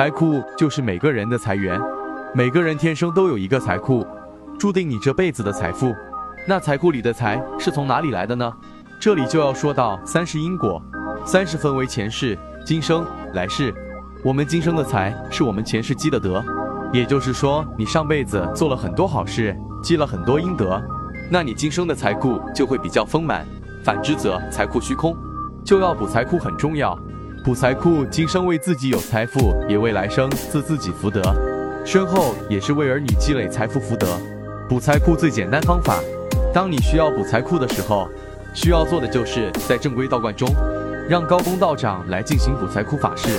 财库就是每个人的财源，每个人天生都有一个财库，注定你这辈子的财富。那财库里的财是从哪里来的呢？这里就要说到三世因果，三世分为前世、今生、来世。我们今生的财是我们前世积的德，也就是说，你上辈子做了很多好事，积了很多阴德，那你今生的财库就会比较丰满。反之则财库虚空，就要补财库很重要。补财库，今生为自己有财富，也为来生自自己福德，身后也是为儿女积累财富福德。补财库最简单方法，当你需要补财库的时候，需要做的就是在正规道观中，让高公道长来进行补财库法事，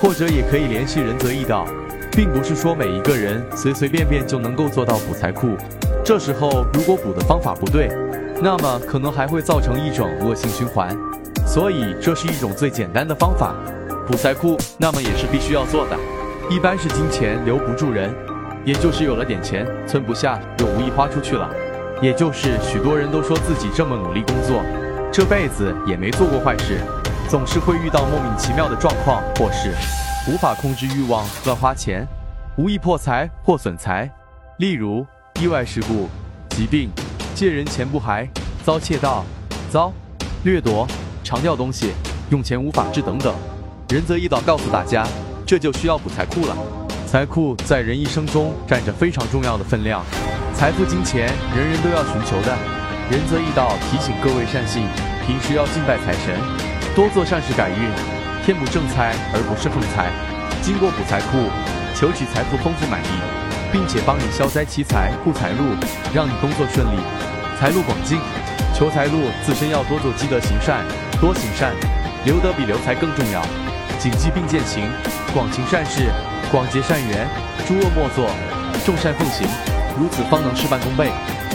或者也可以联系仁泽义道，并不是说每一个人随随便便就能够做到补财库。这时候如果补的方法不对，那么可能还会造成一种恶性循环。所以这是一种最简单的方法，补财库，那么也是必须要做的。一般是金钱留不住人，也就是有了点钱存不下，又无意花出去了。也就是许多人都说自己这么努力工作，这辈子也没做过坏事，总是会遇到莫名其妙的状况，或是无法控制欲望乱花钱，无意破财或损财。例如意外事故、疾病、借人钱不还、遭窃盗、遭掠夺。常掉东西，用钱无法治等等。仁泽一道告诉大家，这就需要补财库了。财库在人一生中占着非常重要的分量，财富、金钱，人人都要寻求的。仁泽一道提醒各位善信，平时要敬拜财神，多做善事改运，添补正财而不是横财。经过补财库，求取财富丰富满意，并且帮你消灾祈财护财路，让你工作顺利，财路广进。求财路，自身要多做积德行善。多行善，留德比留财更重要。谨记并践行，广行善事，广结善缘，诸恶莫作，众善奉行，如此方能事半功倍。